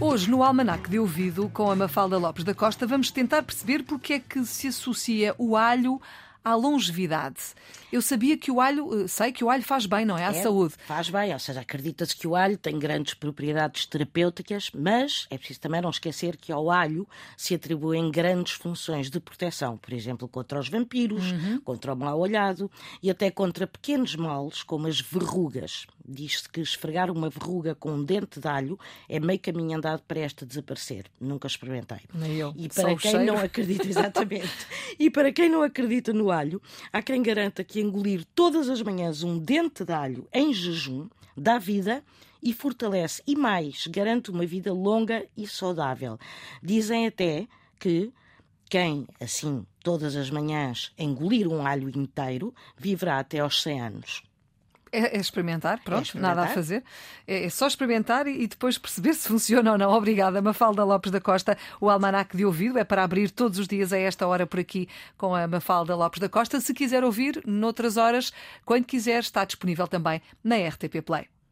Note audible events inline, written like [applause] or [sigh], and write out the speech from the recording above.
Hoje, no Almanac de Ouvido, com a Mafalda Lopes da Costa, vamos tentar perceber porque é que se associa o alho à longevidade. Eu sabia que o alho, eh, sei que o alho faz bem, não é? À É, saúde. Faz bem, ou seja, acredita-se que o alho tem grandes propriedades terapêuticas, mas é preciso também não esquecer que ao alho se atribuem grandes funções de proteção, por exemplo, contra os vampiros, contra o mal olhado e até contra pequenos males como as verrugas. Diz-se que esfregar uma verruga com um dente de alho é meio caminho andado para esta desaparecer. Nunca experimentei. Nem eu. E Só para o quem não acredita, [laughs] exatamente. e para quem não acredita no alho, há quem garanta que engolir todas as manhãs um dente de alho em jejum dá vida e fortalece e mais garante uma vida longa e saudável. Dizem até que quem, assim, todas as manhãs engolir um alho inteiro, viverá até aos 100 anos. É, é experimentar, pronto, experimentar. nada a fazer. É, é só experimentar e, e depois perceber [laughs] se funciona ou não. Obrigada, Mafalda Lopes da Costa. O Almanac de Ouvido é para abrir todos os dias a esta hora por aqui com a Mafalda Lopes da Costa. Se quiser ouvir, noutras horas, quando quiser, está disponível também na RTP Play.